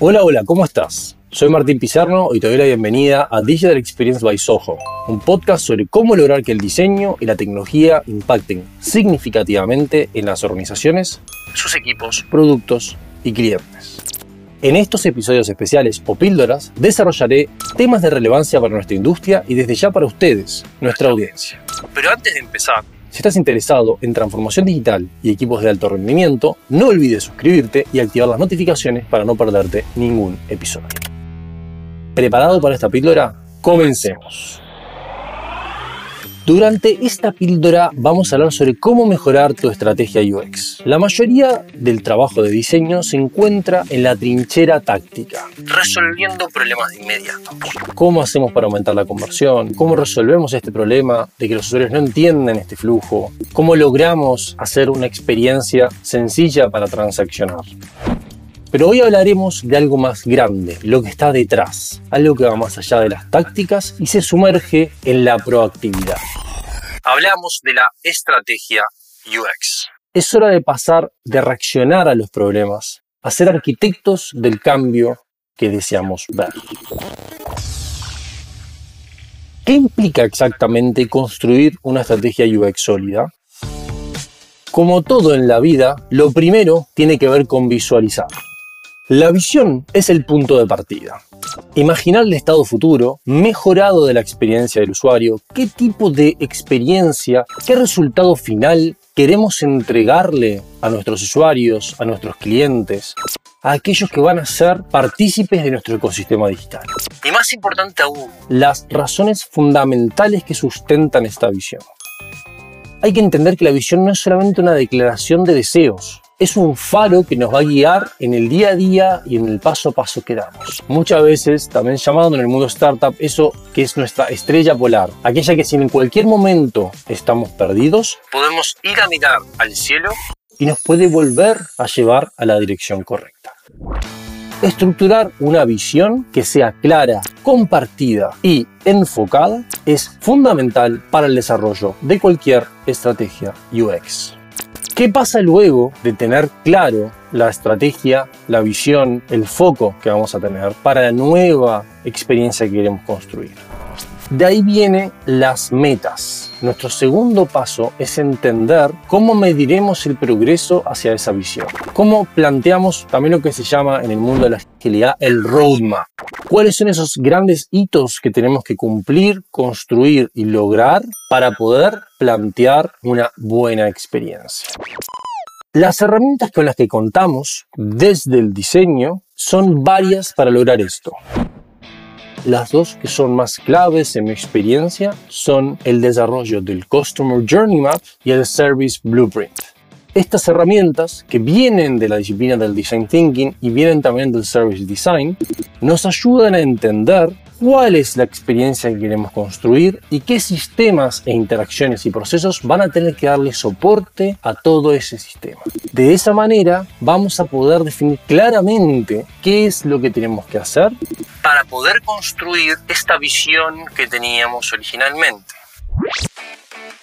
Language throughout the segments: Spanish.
Hola, hola, ¿cómo estás? Soy Martín Pizarno y te doy la bienvenida a Digital Experience by Soho, un podcast sobre cómo lograr que el diseño y la tecnología impacten significativamente en las organizaciones, sus equipos, productos y clientes. En estos episodios especiales o píldoras desarrollaré temas de relevancia para nuestra industria y desde ya para ustedes, nuestra audiencia. Pero antes de empezar, si estás interesado en transformación digital y equipos de alto rendimiento, no olvides suscribirte y activar las notificaciones para no perderte ningún episodio. ¿Preparado para esta píldora? Comencemos. Durante esta píldora vamos a hablar sobre cómo mejorar tu estrategia UX. La mayoría del trabajo de diseño se encuentra en la trinchera táctica, resolviendo problemas de inmediato. ¿Cómo hacemos para aumentar la conversión? ¿Cómo resolvemos este problema de que los usuarios no entienden este flujo? ¿Cómo logramos hacer una experiencia sencilla para transaccionar? Pero hoy hablaremos de algo más grande, lo que está detrás, algo que va más allá de las tácticas y se sumerge en la proactividad. Hablamos de la estrategia UX. Es hora de pasar de reaccionar a los problemas a ser arquitectos del cambio que deseamos ver. ¿Qué implica exactamente construir una estrategia UX sólida? Como todo en la vida, lo primero tiene que ver con visualizar. La visión es el punto de partida. Imaginar el estado futuro, mejorado de la experiencia del usuario, qué tipo de experiencia, qué resultado final queremos entregarle a nuestros usuarios, a nuestros clientes, a aquellos que van a ser partícipes de nuestro ecosistema digital. Y más importante aún, las razones fundamentales que sustentan esta visión. Hay que entender que la visión no es solamente una declaración de deseos, es un faro que nos va a guiar en el día a día y en el paso a paso que damos. Muchas veces, también llamado en el mundo startup, eso que es nuestra estrella polar, aquella que si en cualquier momento estamos perdidos, podemos ir a mirar al cielo y nos puede volver a llevar a la dirección correcta. Estructurar una visión que sea clara, compartida y enfocada es fundamental para el desarrollo de cualquier estrategia UX. ¿Qué pasa luego de tener claro la estrategia, la visión, el foco que vamos a tener para la nueva experiencia que queremos construir? De ahí vienen las metas. Nuestro segundo paso es entender cómo mediremos el progreso hacia esa visión. Cómo planteamos también lo que se llama en el mundo de la agilidad el roadmap. ¿Cuáles son esos grandes hitos que tenemos que cumplir, construir y lograr para poder plantear una buena experiencia? Las herramientas con las que contamos desde el diseño son varias para lograr esto. Las dos que son más claves en mi experiencia son el desarrollo del Customer Journey Map y el Service Blueprint. Estas herramientas, que vienen de la disciplina del Design Thinking y vienen también del Service Design, nos ayudan a entender cuál es la experiencia que queremos construir y qué sistemas e interacciones y procesos van a tener que darle soporte a todo ese sistema. De esa manera vamos a poder definir claramente qué es lo que tenemos que hacer para poder construir esta visión que teníamos originalmente.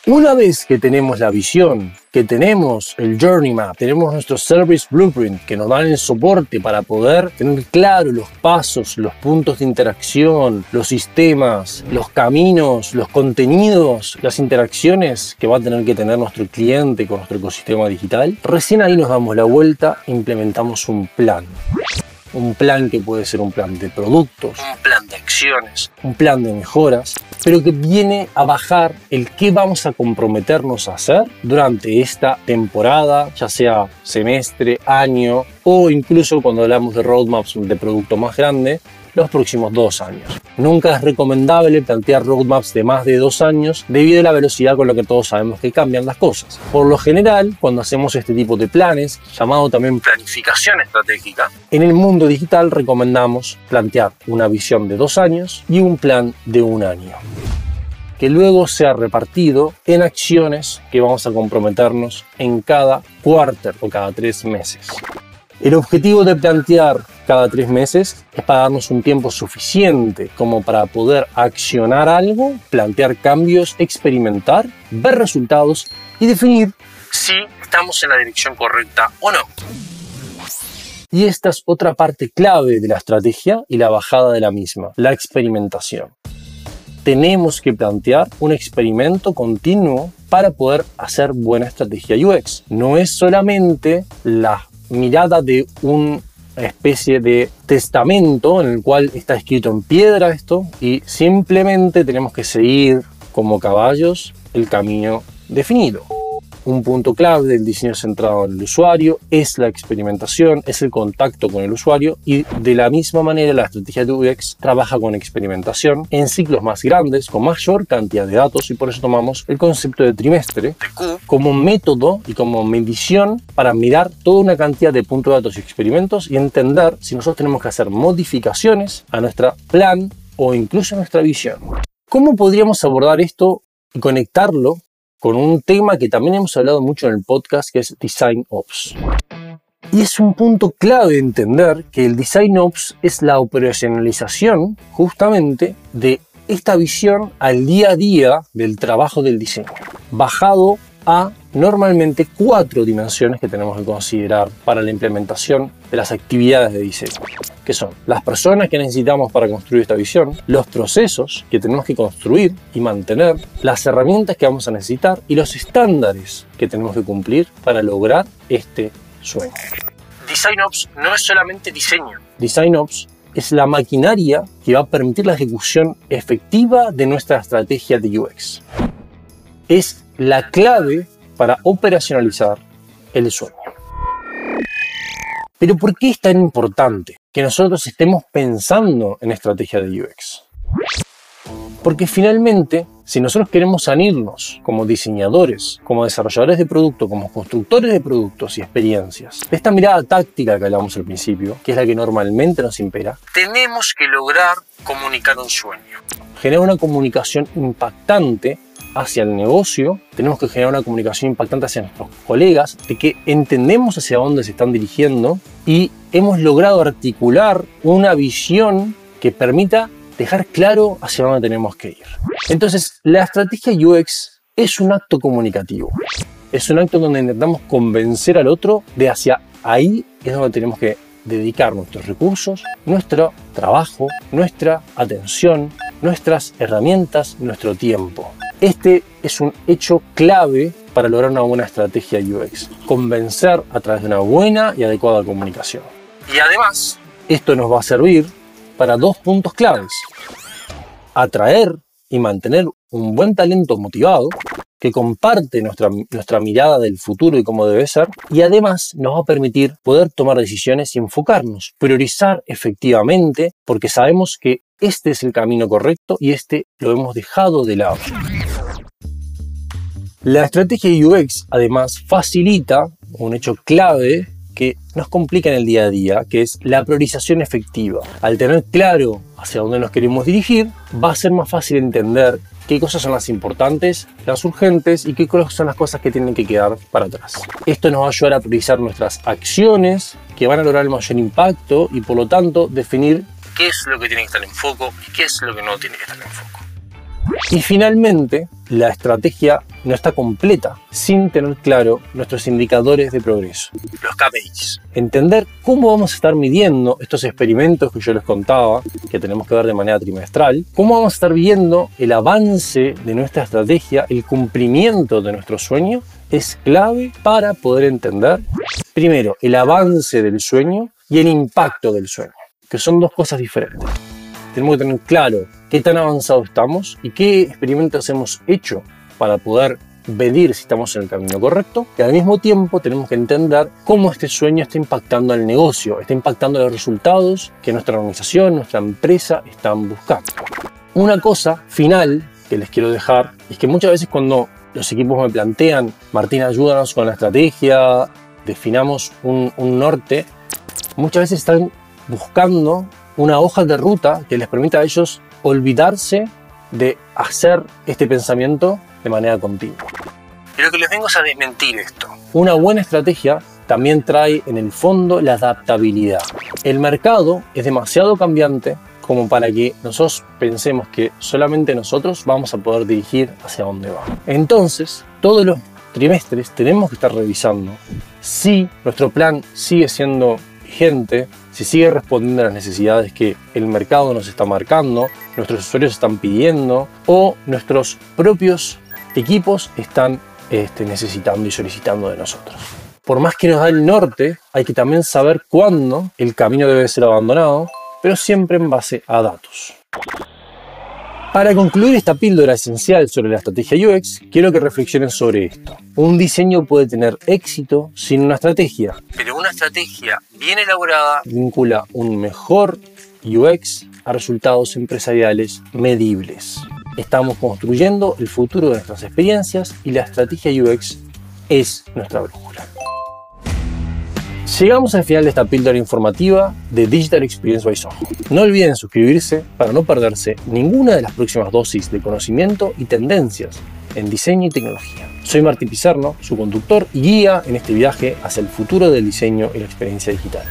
Una vez que tenemos la visión, que tenemos el Journey Map, tenemos nuestro Service Blueprint que nos dan el soporte para poder tener claro los pasos, los puntos de interacción, los sistemas, los caminos, los contenidos, las interacciones que va a tener que tener nuestro cliente con nuestro ecosistema digital, recién ahí nos damos la vuelta e implementamos un plan un plan que puede ser un plan de productos, un plan de acciones, un plan de mejoras, pero que viene a bajar el qué vamos a comprometernos a hacer durante esta temporada, ya sea semestre, año o incluso cuando hablamos de roadmaps de producto más grande, los próximos dos años. Nunca es recomendable plantear roadmaps de más de dos años debido a la velocidad con la que todos sabemos que cambian las cosas. Por lo general, cuando hacemos este tipo de planes, llamado también planificación estratégica, en el mundo digital recomendamos plantear una visión de dos años y un plan de un año que luego sea repartido en acciones que vamos a comprometernos en cada quarter o cada tres meses. El objetivo de plantear cada tres meses es para darnos un tiempo suficiente como para poder accionar algo, plantear cambios, experimentar, ver resultados y definir si estamos en la dirección correcta o no. Y esta es otra parte clave de la estrategia y la bajada de la misma, la experimentación. Tenemos que plantear un experimento continuo para poder hacer buena estrategia UX. No es solamente la mirada de una especie de testamento en el cual está escrito en piedra esto y simplemente tenemos que seguir como caballos el camino definido. Un punto clave del diseño centrado en el usuario es la experimentación, es el contacto con el usuario y de la misma manera la estrategia de UX trabaja con experimentación en ciclos más grandes, con mayor cantidad de datos y por eso tomamos el concepto de trimestre como método y como medición para mirar toda una cantidad de puntos de datos y experimentos y entender si nosotros tenemos que hacer modificaciones a nuestro plan o incluso a nuestra visión. ¿Cómo podríamos abordar esto y conectarlo con un tema que también hemos hablado mucho en el podcast, que es Design Ops. Y es un punto clave entender que el Design Ops es la operacionalización justamente de esta visión al día a día del trabajo del diseño, bajado a normalmente cuatro dimensiones que tenemos que considerar para la implementación de las actividades de diseño, que son las personas que necesitamos para construir esta visión, los procesos que tenemos que construir y mantener, las herramientas que vamos a necesitar y los estándares que tenemos que cumplir para lograr este sueño. Design Ops no es solamente diseño. Design Ops es la maquinaria que va a permitir la ejecución efectiva de nuestra estrategia de UX. Es la clave para operacionalizar el sueño. Pero ¿por qué es tan importante que nosotros estemos pensando en estrategia de UX? Porque finalmente, si nosotros queremos sanirnos como diseñadores, como desarrolladores de producto, como constructores de productos y experiencias, esta mirada táctica que hablamos al principio, que es la que normalmente nos impera, tenemos que lograr comunicar un sueño. Generar una comunicación impactante hacia el negocio, tenemos que generar una comunicación impactante hacia nuestros colegas, de que entendemos hacia dónde se están dirigiendo y hemos logrado articular una visión que permita dejar claro hacia dónde tenemos que ir. Entonces, la estrategia UX es un acto comunicativo. Es un acto donde intentamos convencer al otro de hacia ahí es donde tenemos que dedicar nuestros recursos, nuestro trabajo, nuestra atención, nuestras herramientas, nuestro tiempo. Este es un hecho clave para lograr una buena estrategia UX, convencer a través de una buena y adecuada comunicación. Y además, esto nos va a servir para dos puntos claves. Atraer y mantener un buen talento motivado que comparte nuestra, nuestra mirada del futuro y cómo debe ser, y además nos va a permitir poder tomar decisiones y enfocarnos, priorizar efectivamente, porque sabemos que este es el camino correcto y este lo hemos dejado de lado. La estrategia UX además facilita un hecho clave que nos complica en el día a día, que es la priorización efectiva. Al tener claro hacia dónde nos queremos dirigir, va a ser más fácil entender qué cosas son las importantes, las urgentes y qué cosas son las cosas que tienen que quedar para atrás. Esto nos va a ayudar a priorizar nuestras acciones que van a lograr el mayor impacto y por lo tanto definir qué es lo que tiene que estar en foco y qué es lo que no tiene que estar en foco. Y finalmente, la estrategia no está completa sin tener claro nuestros indicadores de progreso, los KPIs. Entender cómo vamos a estar midiendo estos experimentos que yo les contaba, que tenemos que ver de manera trimestral, cómo vamos a estar viendo el avance de nuestra estrategia, el cumplimiento de nuestro sueño, es clave para poder entender, primero, el avance del sueño y el impacto del sueño, que son dos cosas diferentes tenemos que tener claro qué tan avanzado estamos y qué experimentos hemos hecho para poder medir si estamos en el camino correcto y al mismo tiempo tenemos que entender cómo este sueño está impactando al negocio, está impactando los resultados que nuestra organización, nuestra empresa están buscando. Una cosa final que les quiero dejar es que muchas veces cuando los equipos me plantean, Martín, ayúdanos con la estrategia, definamos un, un norte, muchas veces están buscando una hoja de ruta que les permita a ellos olvidarse de hacer este pensamiento de manera continua. Pero que les vengo a desmentir esto. Una buena estrategia también trae en el fondo la adaptabilidad. El mercado es demasiado cambiante como para que nosotros pensemos que solamente nosotros vamos a poder dirigir hacia dónde va. Entonces, todos los trimestres tenemos que estar revisando si nuestro plan sigue siendo vigente, si sigue respondiendo a las necesidades que el mercado nos está marcando, nuestros usuarios están pidiendo o nuestros propios equipos están este, necesitando y solicitando de nosotros. Por más que nos da el norte, hay que también saber cuándo el camino debe ser abandonado, pero siempre en base a datos. Para concluir esta píldora esencial sobre la estrategia UX, quiero que reflexionen sobre esto. Un diseño puede tener éxito sin una estrategia, pero una estrategia bien elaborada vincula un mejor UX a resultados empresariales medibles. Estamos construyendo el futuro de nuestras experiencias y la estrategia UX es nuestra brújula. Llegamos al final de esta píldora informativa de Digital Experience by Soho. No olviden suscribirse para no perderse ninguna de las próximas dosis de conocimiento y tendencias en diseño y tecnología. Soy Martín Pizarno, su conductor y guía en este viaje hacia el futuro del diseño y la experiencia digital.